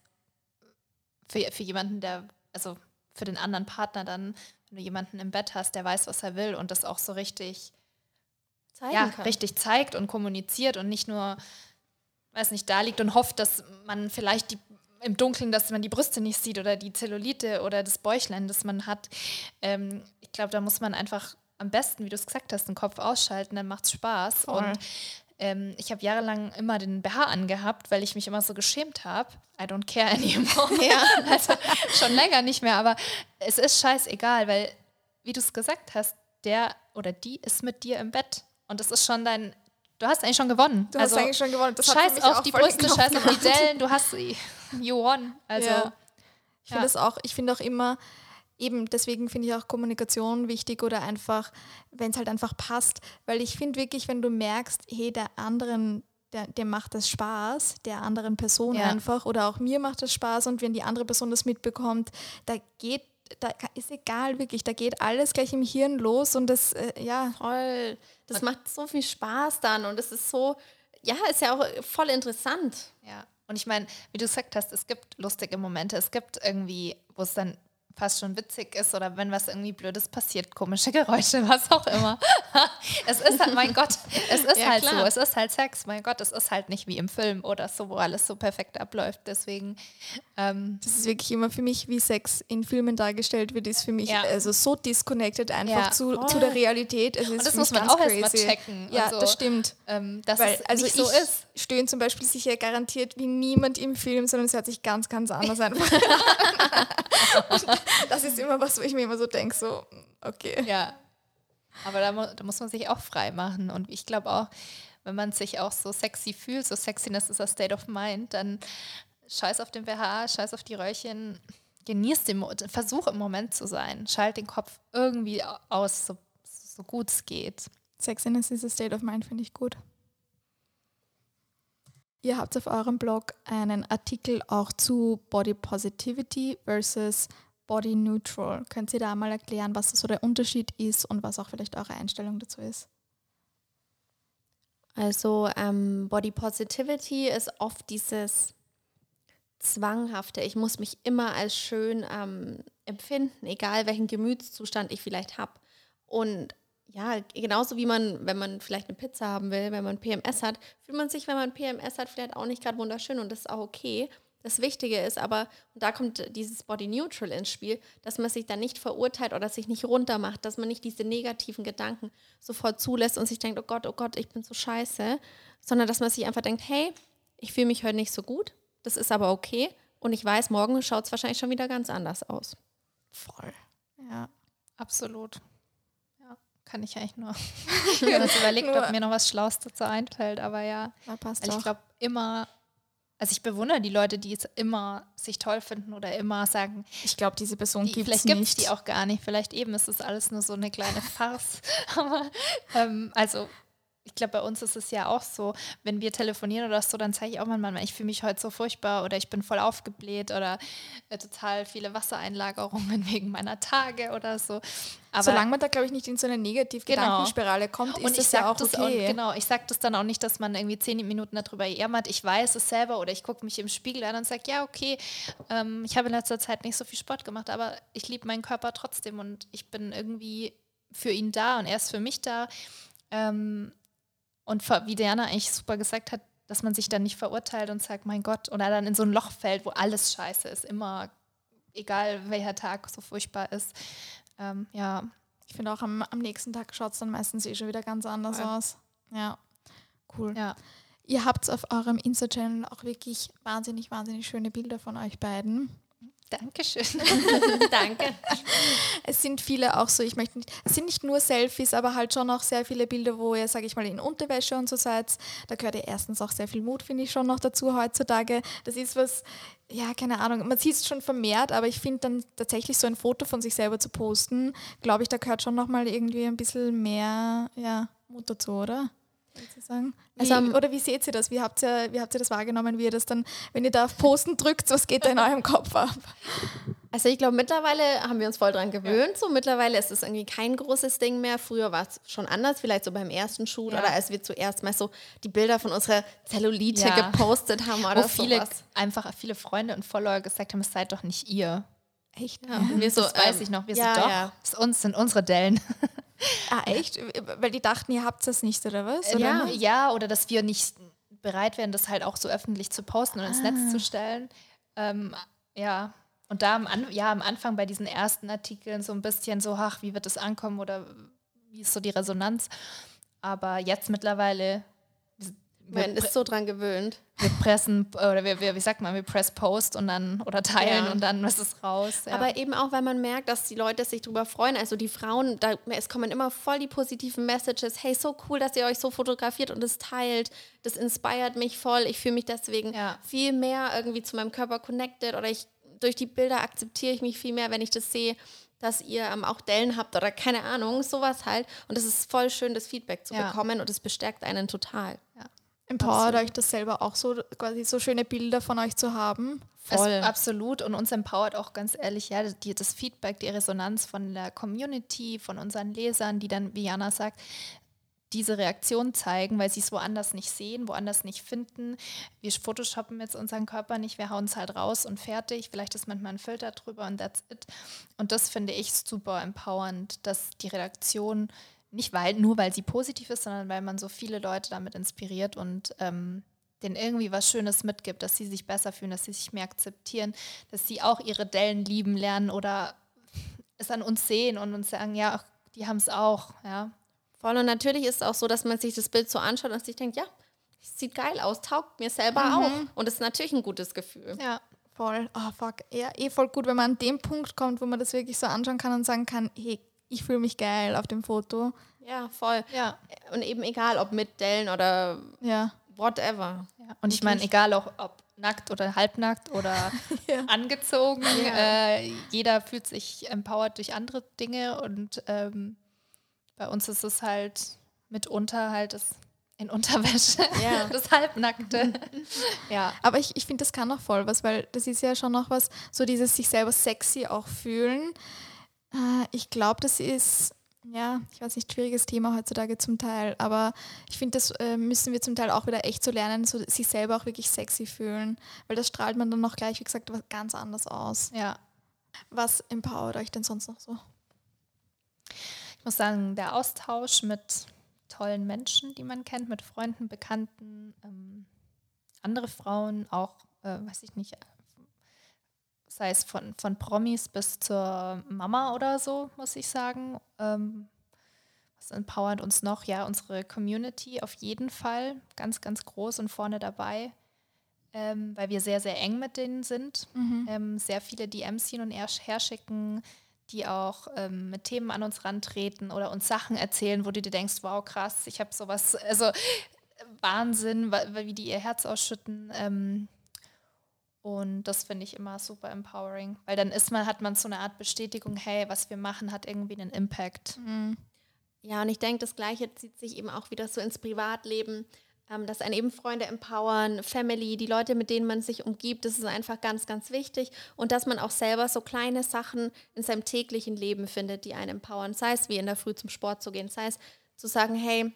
für, für jemanden, der, also für den anderen Partner dann, wenn du jemanden im Bett hast, der weiß, was er will und das auch so richtig, Zeigen ja, kann. richtig zeigt und kommuniziert und nicht nur, weiß nicht, da liegt und hofft, dass man vielleicht die im Dunkeln, dass man die Brüste nicht sieht oder die Zellulite oder das Bäuchlein, das man hat. Ähm, ich glaube, da muss man einfach am besten, wie du es gesagt hast, den Kopf ausschalten, dann macht es Spaß. Voll. Und ähm, ich habe jahrelang immer den BH angehabt, weil ich mich immer so geschämt habe. I don't care anymore. ja. Also schon länger nicht mehr, aber es ist scheißegal, weil, wie du es gesagt hast, der oder die ist mit dir im Bett. Und das ist schon dein, du hast eigentlich schon gewonnen. Du hast eigentlich schon gewonnen. Das scheiß auf auch die Brüste, scheiß auf die. Dellen, du hast sie. You won. Also, Ja. Ich finde Ja. auch, ich finde auch immer, eben deswegen finde ich auch Kommunikation wichtig oder einfach, wenn es halt einfach passt. Weil ich finde wirklich, wenn du merkst, hey, der anderen, der, dem macht das Spaß, der anderen Person Ja. einfach, oder auch mir macht das Spaß und wenn die andere Person das mitbekommt, da geht, da ist egal wirklich, da geht alles gleich im Hirn los und das, äh, ja, Voll. Das macht so viel Spaß dann und es ist so, ja, ist ja auch voll interessant. Ja, und ich meine, wie du gesagt hast, es gibt lustige Momente, es gibt irgendwie, wo es dann fast schon witzig ist oder wenn was irgendwie Blödes passiert, komische Geräusche, was auch immer. es ist halt, mein Gott, es ist Ja, halt so, klar. es ist halt Sex, mein Gott, es ist halt nicht wie im Film oder so, wo alles so perfekt abläuft. Deswegen, ähm, das ist wirklich immer für mich, wie Sex in Filmen dargestellt wird, ist für mich Ja. also so disconnected einfach Ja, zu, voll. zu der Realität. Es ist das für muss man auch erst mal crazy. checken und Ja, so. das stimmt. ähm, dass Weil, es also nicht ich so ist. stöhne zum Beispiel sicher garantiert wie niemand im Film, sondern es hört sich ganz, ganz anders an. Das ist immer was, wo ich mir immer so denke, so, okay. Ja. Aber da, mu da muss man sich auch frei machen. Und ich glaube auch, wenn man sich auch so sexy fühlt, so Sexiness ist a state of mind, dann scheiß auf den BH, scheiß auf die Röllchen, genieß den Mo Versuch im Moment zu sein. Schalt den Kopf irgendwie au- aus, so, so gut es geht. Sexiness is a state of mind, finde ich gut. Ihr habt auf eurem Blog einen Artikel auch zu Body Positivity versus Body Neutral. Könnt ihr da mal erklären, was so der Unterschied ist und was auch vielleicht eure Einstellung dazu ist? Also ähm, Body Positivity ist oft dieses Zwanghafte. Ich muss mich immer als schön ähm, empfinden, egal welchen Gemütszustand ich vielleicht habe. Und ja, genauso wie man, wenn man vielleicht eine Pizza haben will, wenn man PMS hat, fühlt man sich, wenn man PMS hat, vielleicht auch nicht gerade wunderschön und das ist auch okay. Das Wichtige ist aber, und da kommt dieses Body Neutral ins Spiel, dass man sich dann nicht verurteilt oder sich nicht runtermacht, dass man nicht diese negativen Gedanken sofort zulässt und sich denkt, oh Gott, oh Gott, ich bin so scheiße, sondern dass man sich einfach denkt, hey, ich fühle mich heute nicht so gut, das ist aber okay und ich weiß, morgen schaut es wahrscheinlich schon wieder ganz anders aus. Voll. Ja. Absolut. Kann ich eigentlich nur. ich habe überlegt, Nur- ob mir noch was Schlaues dazu einfällt, aber ja. Da passt Weil ich glaube, immer, also ich bewundere die Leute, die es immer sich toll finden oder immer sagen, Ich glaube, diese Person die, gibt es vielleicht gibt es nicht. die auch gar nicht. Vielleicht eben ist es alles nur so eine kleine Farce. Aber ähm, also ich glaube, bei uns ist es ja auch so, wenn wir telefonieren oder so, dann zeige ich auch manchmal, ich fühle mich heute so furchtbar oder ich bin voll aufgebläht oder äh, total viele Wassereinlagerungen wegen meiner Tage oder so. Aber Solange man da, glaube ich, nicht in so eine Genau. Negativ-Gedankenspirale kommt, ist und das ja auch das okay. auch, genau, ich sage das dann auch nicht, dass man irgendwie zehn Minuten darüber jammert. Ich weiß es selber oder ich gucke mich im Spiegel an und sage, ja, okay, ähm, ich habe in letzter Zeit nicht so viel Sport gemacht, aber ich liebe meinen Körper trotzdem und ich bin irgendwie für ihn da und er ist für mich da. Ähm, und wie Diana eigentlich super gesagt hat, dass man sich dann nicht verurteilt und sagt, mein Gott, oder dann in so ein Loch fällt, wo alles scheiße ist, immer, egal welcher Tag so furchtbar ist. Ähm, ja. Ich finde auch am, am nächsten Tag schaut es dann meistens eh schon wieder ganz anders ja. aus. Ja, cool. Ja. Ihr habt auf eurem Insta-Channel auch wirklich wahnsinnig, wahnsinnig schöne Bilder von euch beiden. Dankeschön. Danke. Es sind viele auch so, ich möchte nicht, es sind nicht nur Selfies, aber halt schon auch sehr viele Bilder, wo ihr, sage ich mal, in Unterwäsche und so seid. Da gehört ja erstens auch sehr viel Mut, finde ich schon noch dazu heutzutage. Das ist was, ja, keine Ahnung, man sieht es schon vermehrt, aber ich finde dann tatsächlich so ein Foto von sich selber zu posten, glaube ich, da gehört schon nochmal irgendwie ein bisschen mehr ja, Mut dazu, oder? Sozusagen. Wie, also, oder wie seht ihr das? Wie habt ihr, wie habt ihr das wahrgenommen, wie ihr das dann, wenn ihr da auf Posten drückt, was geht da in eurem Kopf ab? Also ich glaube, mittlerweile haben wir uns voll dran gewöhnt. Ja. So mittlerweile ist es irgendwie kein großes Ding mehr. Früher war es schon anders, vielleicht so beim ersten Shoot ja. oder als wir zuerst mal so die Bilder von unserer Zellulite ja. gepostet haben oder Wo viele sowas. einfach viele Freunde und Follower gesagt haben, es seid doch nicht ihr. Echt? Ja. Wir so, das weiß ähm, ich noch. Wir ja, so, doch, ja. es uns, sind unsere Dellen. Ah, echt? Weil die dachten, ihr habt das nicht, oder was? Oder ja, ja, oder dass wir nicht bereit wären, das halt auch so öffentlich zu posten und ins Netz ah. zu stellen. Ähm, ja, und da am, An ja, am Anfang bei diesen ersten Artikeln so ein bisschen so, ach, wie wird das ankommen oder wie ist so die Resonanz? Aber jetzt mittlerweile man ist so dran gewöhnt. Wir pressen, oder wir, wir, wie sagt man, wir press Post und dann oder teilen ja. und dann ist es raus. Ja. Aber eben auch, weil man merkt, dass die Leute sich darüber freuen. Also die Frauen, da, es kommen immer voll die positiven Messages. Hey, so cool, dass ihr euch so fotografiert und es teilt. Das inspiriert mich voll. Ich fühle mich deswegen ja. viel mehr irgendwie zu meinem Körper connected oder ich durch die Bilder akzeptiere ich mich viel mehr, wenn ich das sehe dass ihr ähm, auch Dellen habt oder keine Ahnung, sowas halt. Und es ist voll schön, das Feedback zu ja. bekommen und es bestärkt einen total. Ja. Empowert euch das selber auch so, quasi so schöne Bilder von euch zu haben? Voll. Es, absolut. Und uns empowert auch ganz ehrlich, ja, die, das Feedback, die Resonanz von der Community, von unseren Lesern, die dann, wie Jana sagt, diese Reaktion zeigen, weil sie es woanders nicht sehen, woanders nicht finden. Wir photoshoppen jetzt unseren Körper nicht, wir hauen es halt raus und fertig. Vielleicht ist manchmal ein Filter drüber und that's it. Und das finde ich super empowernd, dass die Redaktion nicht weil, nur weil sie positiv ist, sondern weil man so viele Leute damit inspiriert und ähm, denen irgendwie was Schönes mitgibt, dass sie sich besser fühlen, dass sie sich mehr akzeptieren, dass sie auch ihre Dellen lieben lernen oder es an uns sehen und uns sagen, ja, die haben es auch, ja. Voll und natürlich ist es auch so, dass man sich das Bild so anschaut und sich denkt, ja, sieht geil aus, taugt mir selber mhm. auch. Und das ist natürlich ein gutes Gefühl. Ja, voll. Oh, fuck. Ja, eh voll gut, wenn man an den Punkt kommt, wo man das wirklich so anschauen kann und sagen kann, hey, ich fühle mich geil auf dem Foto. Ja, voll. Ja. Und eben egal, ob mit Dellen oder ja. whatever. Ja. Und ich meine, egal auch, ob nackt oder halbnackt oder ja. angezogen, äh, jeder fühlt sich empowered durch andere Dinge und ähm, bei uns ist es halt mitunter halt das in Unterwäsche, ja. das Halbnackte. ja. Aber ich, ich finde, das kann auch voll was, weil das ist ja schon noch was, so dieses sich selber sexy auch fühlen. Äh, ich glaube, das ist, ja, ich weiß nicht, schwieriges Thema heutzutage zum Teil, aber ich finde, das äh, müssen wir zum Teil auch wieder echt so lernen, so sich selber auch wirklich sexy fühlen, weil das strahlt man dann noch gleich, wie gesagt, ganz anders aus. Ja. Was empowert euch denn sonst noch so? Ich muss sagen, der Austausch mit tollen Menschen, die man kennt, mit Freunden, Bekannten, ähm, andere Frauen, auch, äh, weiß ich nicht, sei es von, von Promis bis zur Mama oder so, muss ich sagen. Ähm, was empowert uns noch? Ja, unsere Community auf jeden Fall, ganz, ganz groß und vorne dabei, ähm, weil wir sehr, sehr eng mit denen sind. Mhm. Ähm, sehr viele DMs hin und her schicken, die auch ähm, mit Themen an uns rantreten oder uns Sachen erzählen, wo du dir denkst, wow, krass, ich habe sowas, also Wahnsinn, wie die ihr Herz ausschütten. Und das finde ich immer super empowering, weil dann ist man, hat man so eine Art Bestätigung, hey, was wir machen, hat irgendwie einen Impact. Mhm. Ja, und ich denke, das Gleiche zieht sich eben auch wieder so ins Privatleben, ähm, dass einen eben Freunde empowern, Family, die Leute, mit denen man sich umgibt, das ist einfach ganz, ganz wichtig. Und dass man auch selber so kleine Sachen in seinem täglichen Leben findet, die einen empowern. Sei es wie in der Früh zum Sport zu gehen, sei es zu sagen, hey,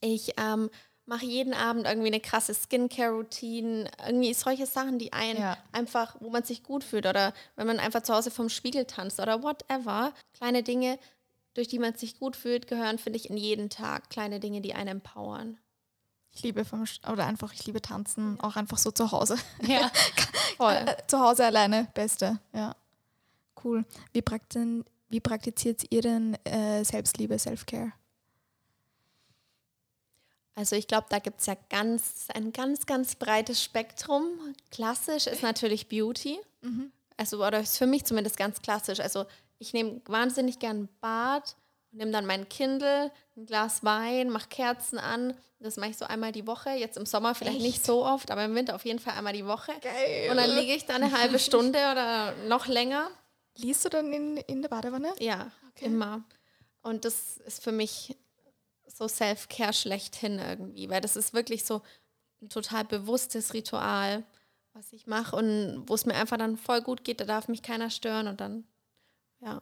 ich ähm, mache jeden Abend irgendwie eine krasse Skincare-Routine, irgendwie solche Sachen, die einen ja. einfach, wo man sich gut fühlt oder wenn man einfach zu Hause vom Spiegel tanzt oder whatever, kleine Dinge, durch die man sich gut fühlt, gehören, finde ich, in jeden Tag kleine Dinge, die einen empowern. Ich liebe vom Sch- oder einfach, ich liebe tanzen, auch einfach so zu Hause. Ja, voll. Äh, zu Hause alleine, beste. Ja. Cool. Wie, praktin, wie praktiziert ihr denn äh, Selbstliebe, Self-Care? Also ich glaube, da gibt es ja ganz, ein ganz, ganz breites Spektrum. Klassisch ist natürlich Beauty. Also, oder ist für mich zumindest ganz klassisch. Also ich nehme wahnsinnig gern ein Bad, nehme dann mein Kindle, ein Glas Wein, mache Kerzen an. Das mache ich so einmal die Woche. Jetzt im Sommer vielleicht nicht so oft, aber im Winter auf jeden Fall einmal die Woche. Geil. Und dann liege ich da eine halbe Stunde oder noch länger. Liest du dann in, in der Badewanne? Ja, immer. Und das ist für mich so Self-Care schlechthin irgendwie, weil das ist wirklich so ein total bewusstes Ritual, was ich mache und wo es mir einfach dann voll gut geht, da darf mich keiner stören und dann, ja.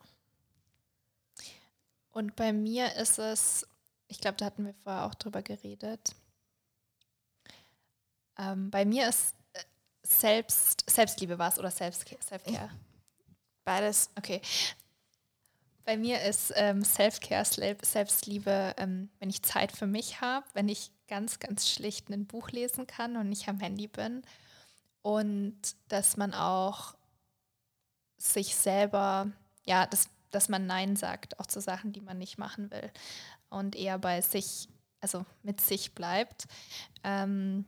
Und bei mir ist es, ich glaube, da hatten wir vorher auch drüber geredet. Ähm, bei mir ist äh, Selbst, Selbstliebe was oder Selbstca- Self-Care. Beides. Okay. Bei mir ist ähm, Self-Care, Sel- Selbstliebe, ähm, wenn ich Zeit für mich habe, wenn ich ganz, ganz schlicht ein Buch lesen kann und nicht am Handy bin. Und dass man auch sich selber, ja, dass, dass man Nein sagt, auch zu Sachen, die man nicht machen will. Und eher bei sich, also mit sich bleibt. Ähm,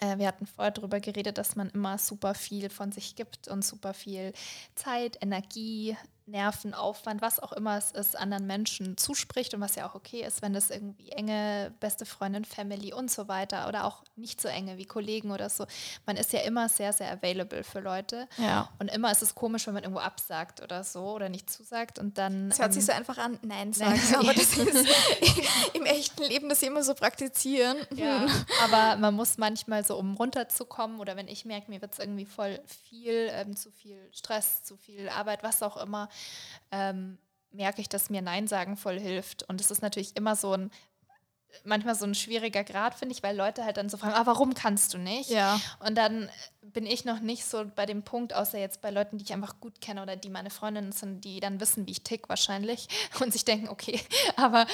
äh, wir hatten vorher darüber geredet, dass man immer super viel von sich gibt und super viel Zeit, Energie, Nerven, Aufwand, was auch immer es ist, anderen Menschen zuspricht und was ja auch okay ist, wenn das irgendwie enge beste Freundin, Family und so weiter oder auch nicht so enge wie Kollegen oder so. Man ist ja immer sehr, sehr available für Leute. Ja. Und immer ist es komisch, wenn man irgendwo absagt oder so oder nicht zusagt und dann. Es hört ähm, sich so einfach an, Nein sagen, Nein. aber das ist im echten Leben das immer so praktizieren. Ja, aber man muss manchmal so, um runterzukommen oder wenn ich merke, mir wird es irgendwie voll viel, ähm, zu viel Stress, zu viel Arbeit, was auch immer, ähm, merke ich, dass mir Nein sagen voll hilft. Und es ist natürlich immer so ein, manchmal so ein schwieriger Grad, finde ich, weil Leute halt dann so fragen, ah, warum kannst du nicht? Ja. Und dann bin ich noch nicht so bei dem Punkt, außer jetzt bei Leuten, die ich einfach gut kenne oder die meine Freundinnen sind, die dann wissen, wie ich tick wahrscheinlich und sich denken, okay, aber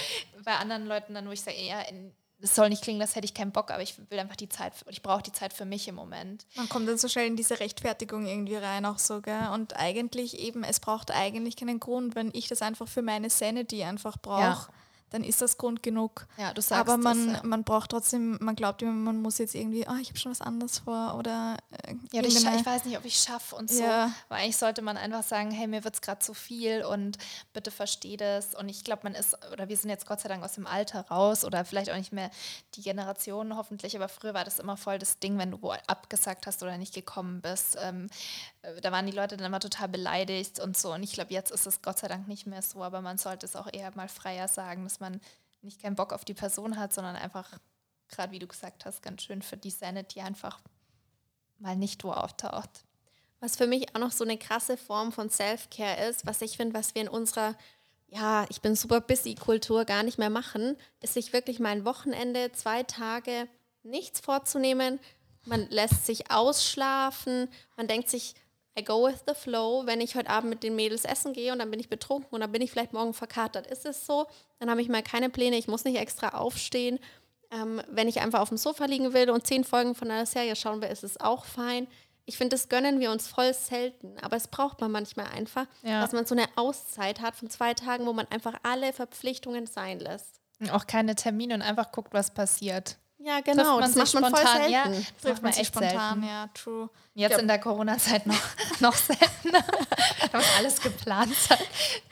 bei anderen Leuten dann, wo ich sage, ja, in- das soll nicht klingen, das hätte ich keinen Bock, aber ich will einfach die Zeit, ich brauche die Zeit für mich im Moment. Man kommt dann so schnell in diese Rechtfertigung irgendwie rein, auch so, gell? Und eigentlich eben, es braucht eigentlich keinen Grund. Wenn ich das einfach für meine Sanity einfach brauche, Ja. Dann ist das Grund genug. Ja, du sagst Aber man, das, ja. man braucht trotzdem, man glaubt immer, man muss jetzt irgendwie, ah, ich habe schon was anderes vor oder äh, Ja, ich, ich weiß nicht, ob ich schaffe und so. Ja. Weil eigentlich sollte man einfach sagen, hey, mir wird es gerade zu viel und bitte versteh das. Und ich glaube, man ist, oder wir sind jetzt Gott sei Dank aus dem Alter raus oder vielleicht auch nicht mehr die Generation hoffentlich, aber früher war das immer voll das Ding, wenn du abgesagt hast oder nicht gekommen bist. Ähm, äh, da waren die Leute dann immer total beleidigt und so. Und ich glaube, jetzt ist es Gott sei Dank nicht mehr so, aber man sollte es auch eher mal freier sagen, dass man nicht keinen Bock auf die Person hat, sondern einfach, gerade wie du gesagt hast, ganz schön für die Sanity einfach mal nicht wo auftaucht. Was für mich auch noch so eine krasse Form von Self-Care ist, was ich finde, was wir in unserer, ja, ich bin super busy Kultur gar nicht mehr machen, ist sich wirklich mal ein Wochenende, zwei Tage nichts vorzunehmen. Man lässt sich ausschlafen, man denkt sich, I go with the flow. Wenn ich heute Abend mit den Mädels essen gehe und dann bin ich betrunken und dann bin ich vielleicht morgen verkatert, ist es so. Dann habe ich mal keine Pläne, ich muss nicht extra aufstehen. Ähm, wenn ich einfach auf dem Sofa liegen will und zehn Folgen von einer Serie schauen will, ist es auch fein. Ich finde, das gönnen wir uns voll selten, aber es braucht man manchmal einfach, Ja. dass man so eine Auszeit hat von zwei Tagen, wo man einfach alle Verpflichtungen sein lässt. Auch keine Termine und einfach guckt, was passiert. Ja, genau, das macht man selten. Ja, das trifft man man echt spontan, selten. ja, true. Jetzt Ja. in der Corona-Zeit noch, noch seltener, wenn man alles geplant hat.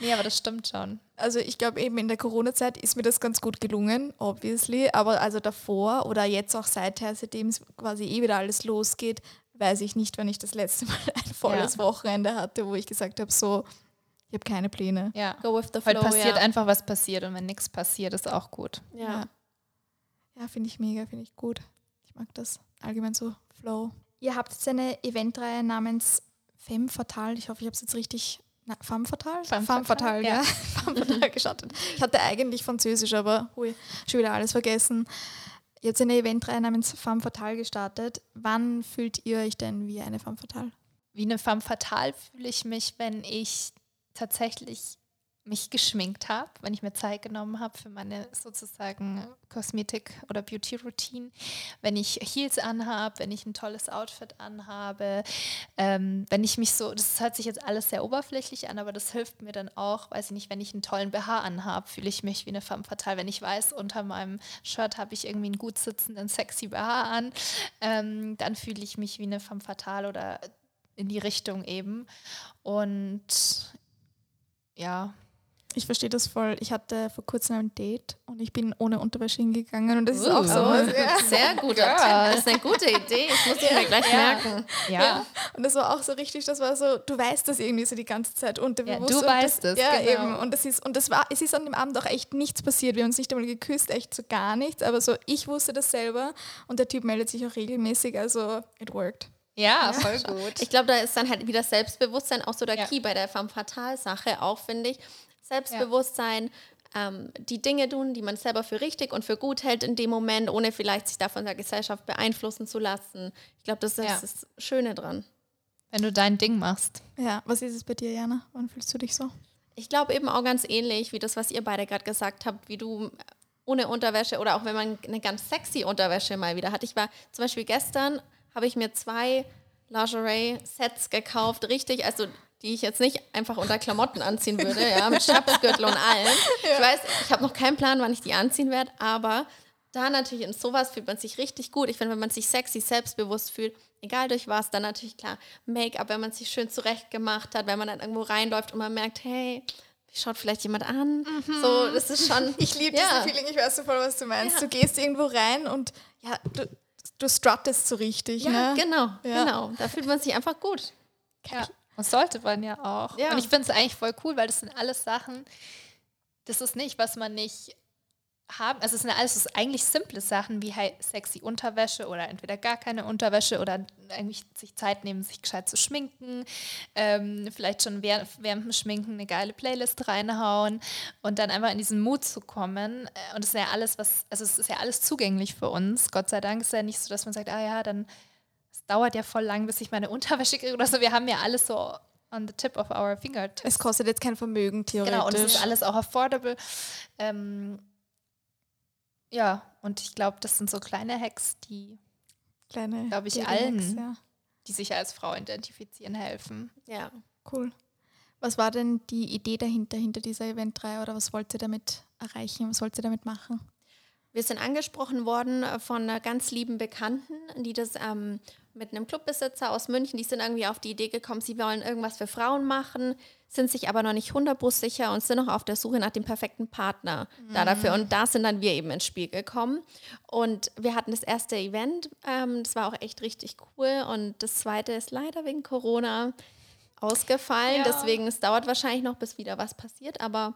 Nee, aber das stimmt schon. Also ich glaube eben in der Corona-Zeit ist mir das ganz gut gelungen, obviously. Aber also davor oder jetzt auch seither, seitdem es quasi eh wieder alles losgeht, weiß ich nicht, wann ich das letzte Mal ein volles Ja. Wochenende hatte, wo ich gesagt habe, so, ich habe keine Pläne. Ja. Go with the Heute flow, passiert ja. einfach, was passiert. Und wenn nichts passiert, ist auch gut. ja. Ja, finde ich mega, finde ich gut. Ich mag das allgemein so Flow. Ihr habt jetzt eine Eventreihe namens Femme Fatale. Ich hoffe, ich habe es jetzt richtig. Na, Femme Fatale? Femme Femme Fatale, Fatale, ja. Femme Fatale gestartet. Ich hatte eigentlich Französisch, aber hui, schon wieder alles vergessen. Ihr habt eine Eventreihe namens Femme Fatale gestartet. Wann fühlt ihr euch denn wie eine Femme Fatale? Wie eine femme fatale fühle ich mich, wenn ich tatsächlich mich geschminkt habe, wenn ich mir Zeit genommen habe für meine sozusagen Kosmetik- oder Beauty-Routine, wenn ich Heels anhabe, wenn ich ein tolles Outfit anhabe, ähm, wenn ich mich so, das hört sich jetzt alles sehr oberflächlich an, aber das hilft mir dann auch, weiß ich nicht, wenn ich einen tollen BH anhabe, fühle ich mich wie eine femme fatale. Wenn ich weiß, unter meinem Shirt habe ich irgendwie einen gut sitzenden, sexy BH an, ähm, dann fühle ich mich wie eine femme fatale oder in die Richtung eben. Und ja, Ich verstehe das voll. Ich hatte vor kurzem ein Date und ich bin ohne Unterwäsche hingegangen und das ist Uh, auch so. was, ja. Sehr guter Tipp. Das ist eine gute Idee. Das muss ich mir gleich merken. ja. Und das war auch so richtig, das war so, du weißt das irgendwie so die ganze Zeit unterbewusst. Ja, du weißt das, es, Ja, genau. eben. Und das ist, und das war, es ist an dem Abend auch echt nichts passiert. Wir haben uns nicht einmal geküsst, echt so gar nichts. Aber so, ich wusste das selber und der Typ meldet sich auch regelmäßig, also it worked. Ja, voll gut. Ich glaube, da ist dann halt wieder Selbstbewusstsein auch so der Ja. Key bei der Femme Fatale Sache auch, finde ich. Selbstbewusstsein, ähm, die Dinge tun, die man selber für richtig und für gut hält in dem Moment, ohne vielleicht sich davon der Gesellschaft beeinflussen zu lassen. Ich glaube, das ist Ja. das Schöne dran. Wenn du dein Ding machst. Ja, was ist es bei dir, Jana? Wann fühlst du dich so? Ich glaube eben auch ganz ähnlich wie das, was ihr beide gerade gesagt habt, wie du ohne Unterwäsche oder auch wenn man eine ganz sexy Unterwäsche mal wieder hat. Ich war zum Beispiel gestern, habe ich mir zwei Lingerie-Sets gekauft, richtig, also die ich jetzt nicht einfach unter Klamotten anziehen würde, ja, mit Schnapsgürtel und allem. Ich weiß, ich habe noch keinen Plan, wann ich die anziehen werde, aber da natürlich in sowas fühlt man sich richtig gut. Ich finde, wenn man sich sexy, selbstbewusst fühlt, egal durch was, dann natürlich klar Make-up, wenn man sich schön zurecht gemacht hat, wenn man dann irgendwo reinläuft und man merkt, hey, schaut vielleicht jemand an. So, das ist schon. Ich liebe ja. diesen Feeling, ich weiß so voll, was du meinst. Ja. Du gehst irgendwo rein und ja, du, du struttest so richtig. Ja, ne? genau, Ja. genau. Da fühlt man sich einfach gut. Ja. Und sollte man ja auch. Ja. Und ich finde es eigentlich voll cool, weil das sind alles Sachen, das ist nicht, was man nicht haben. Also es sind alles es ist eigentlich simple Sachen wie halt sexy Unterwäsche oder entweder gar keine Unterwäsche oder eigentlich sich Zeit nehmen, sich gescheit zu schminken, ähm, vielleicht schon während, während dem Schminken eine geile Playlist reinhauen und dann einfach in diesen Mut zu kommen. Äh, Und das ist ja alles, was, also es ist ja alles zugänglich für uns. Gott sei Dank ist ja nicht so, dass man sagt, ah ja, dann es dauert ja voll lang, bis ich meine Unterwäsche kriege oder so. Wir haben ja alles so on the tip of our fingertips. Es kostet jetzt kein Vermögen, theoretisch. Genau, und es ist alles auch affordable. Ähm, ja, und ich glaube, das sind so kleine Hacks, die, Kleine glaub ich, allen. Ja. die sich als Frau identifizieren helfen. Ja. Cool. Was war denn die Idee dahinter, hinter dieser Eventreihe oder was wollt ihr damit erreichen? Was wollt ihr damit machen? Wir sind angesprochen worden äh, von einer ganz lieben Bekannten, die das ähm, mit einem Clubbesitzer aus München, die sind irgendwie auf die Idee gekommen, sie wollen irgendwas für Frauen machen, sind sich aber noch nicht 100% sicher und sind noch auf der Suche nach dem perfekten Partner da dafür. Und da sind dann wir eben ins Spiel gekommen. Und wir hatten das erste Event, ähm, das war auch echt richtig cool. Und das zweite ist leider wegen Corona ausgefallen. Ja. Deswegen, es dauert wahrscheinlich noch, bis wieder was passiert. Aber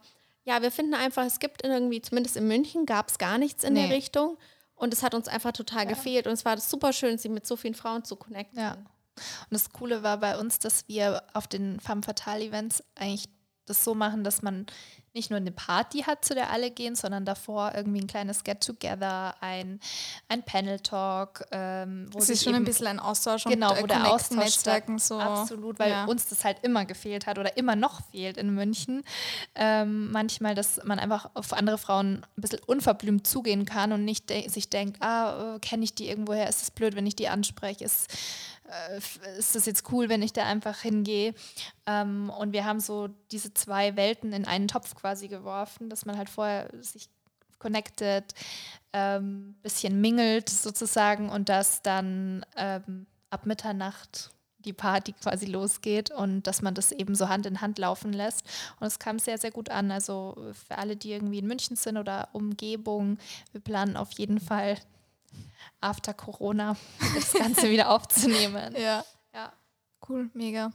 ja, wir finden einfach, es gibt irgendwie, zumindest in München, gab es gar nichts in der Nee. Richtung. Und es hat uns einfach total gefehlt. Und es war super schön, sie mit so vielen Frauen zu connecten. Ja. Und das Coole war bei uns, dass wir auf den Femme Fatale Events eigentlich das so machen, dass man nicht nur eine Party hat, zu der alle gehen, sondern davor irgendwie ein kleines Get-Together, ein, ein Panel-Talk. Ähm, wo Es sich ist schon ein eben- bisschen ein Austausch genau, und wo äh, der Connecten, Austausch Netzwerken so. Absolut, weil ja. uns das halt immer gefehlt hat oder immer noch fehlt in München. Ähm, manchmal, dass man einfach auf andere Frauen ein bisschen unverblümt zugehen kann und nicht de sich denkt, ah, äh, kenne ich die irgendwoher, ist es blöd, wenn ich die anspreche, ist, ist das jetzt cool, wenn ich da einfach hingehe. Ähm, und wir haben so diese zwei Welten in einen Topf quasi geworfen, dass man halt vorher sich connected, ähm, bisschen mingelt sozusagen und dass dann ähm, ab Mitternacht die Party quasi losgeht und dass man das eben so Hand in Hand laufen lässt. Und es kam sehr, sehr gut an. Also für alle, die irgendwie in München sind oder Umgebung, wir planen auf jeden Fall after Corona das Ganze wieder aufzunehmen. Ja, Ja. cool, mega.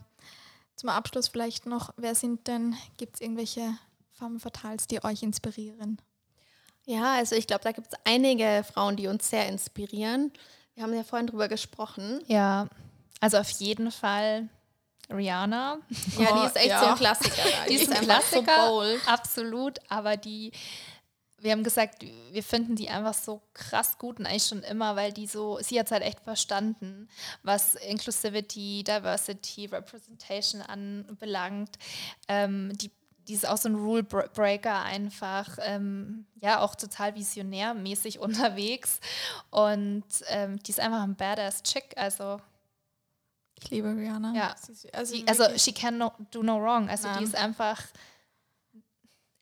Zum Abschluss vielleicht noch, wer sind denn, gibt es irgendwelche Femme Fatales, die euch inspirieren? Ja, also ich glaube, da gibt es einige Frauen, die uns sehr inspirieren. Wir haben ja vorhin drüber gesprochen. Ja, also auf jeden Fall Rihanna. Ja, die ist echt ja. so ein Klassiker. Die ist ein Klassiker, so bold. absolut, aber die, wir haben gesagt, wir finden die einfach so krass gut und eigentlich schon immer, weil die so, sie hat halt echt verstanden, was Inclusivity, Diversity, Representation anbelangt. Ähm, die die ist auch so ein Rule Breaker einfach, ähm, ja, auch total visionärmäßig unterwegs. Und ähm, die ist einfach ein badass Chick, also. Ich liebe Rihanna. Ja. Also, die, also she can no, do no wrong. Also Nein. die ist einfach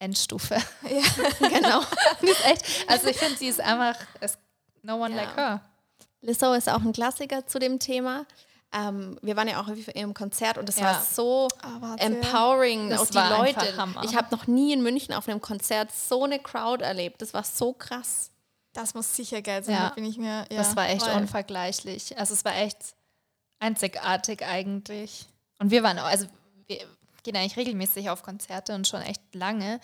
Endstufe. Ja. genau. ist echt, also ich finde, sie ist einfach, no one ja. like her. Lizzo ist auch ein Klassiker zu dem Thema. Ähm, wir waren ja auch im Konzert und es ja. war so oh, empowering. Das auch die Leute. Ich habe noch nie in München auf einem Konzert so eine Crowd erlebt. Das war so krass. Das muss sicher geil sein, ja. bin ich mir. Ja, das war echt voll. unvergleichlich. Also es war echt einzigartig eigentlich. Und wir waren auch, also wir gehen eigentlich regelmäßig auf Konzerte und schon echt lange.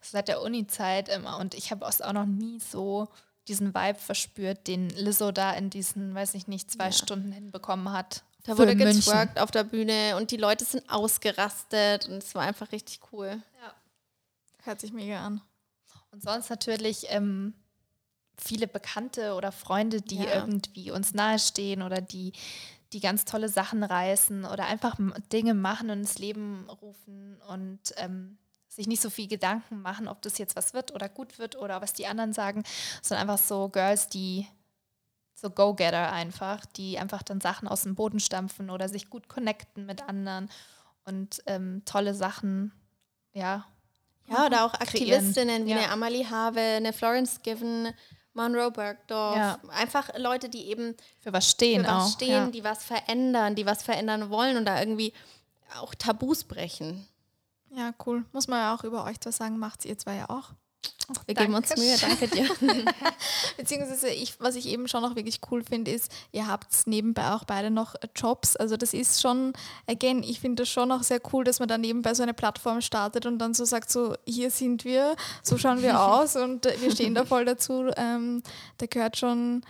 Seit der Uni-Zeit immer. Und ich habe auch noch nie so diesen Vibe verspürt, den Lizzo da in diesen, weiß ich nicht, zwei ja. Stunden hinbekommen hat. Da wurde getwerkt auf der Bühne und die Leute sind ausgerastet und es war einfach richtig cool. Ja. Hört sich mega an. Und sonst natürlich ähm, viele Bekannte oder Freunde, die ja. irgendwie uns nahestehen oder die, die ganz tolle Sachen reißen oder einfach Dinge machen und ins Leben rufen und ähm, sich nicht so viel Gedanken machen, ob das jetzt was wird oder gut wird oder was die anderen sagen, sondern einfach so Girls, die so Go-Getter einfach, die einfach dann Sachen aus dem Boden stampfen oder sich gut connecten mit anderen und ähm, tolle Sachen, ja. Ja, oder auch Aktivistinnen wie ja. eine Amalie Have, eine Florence Given, Monroe Bergdorf. Ja. Einfach Leute, die eben für was stehen, für was auch. stehen, ja. die was verändern, die was verändern wollen und da irgendwie auch Tabus brechen. Ja, cool. Muss man ja auch über euch was sagen, macht ihr zwei ja auch. Wir geben uns Mühe, danke dir. Beziehungsweise ich, was ich eben schon noch wirklich cool finde, ist, ihr habt nebenbei auch beide noch Jobs. Also das ist schon, again, ich finde das schon auch sehr cool, dass man da nebenbei so eine Plattform startet und dann so sagt, so hier sind wir, so schauen wir aus und wir stehen da voll dazu. Ähm, da gehört schon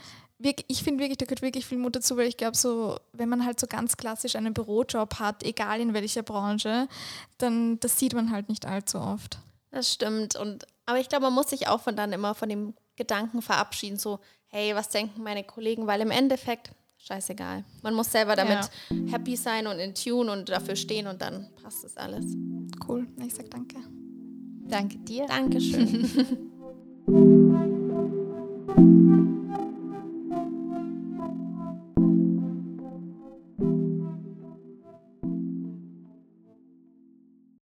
ich finde wirklich, da gehört wirklich viel Mut dazu, weil ich glaube, so, wenn man halt so ganz klassisch einen Bürojob hat, egal in welcher Branche, dann das sieht man halt nicht allzu oft. Das stimmt. Und, aber ich glaube, man muss sich auch von dann immer von dem Gedanken verabschieden, so, hey, was denken meine Kollegen? Weil im Endeffekt, scheißegal. Man muss selber damit ja. happy sein und in Tune und dafür stehen und dann passt es alles. Cool. Ich sag danke. Danke dir. Dankeschön.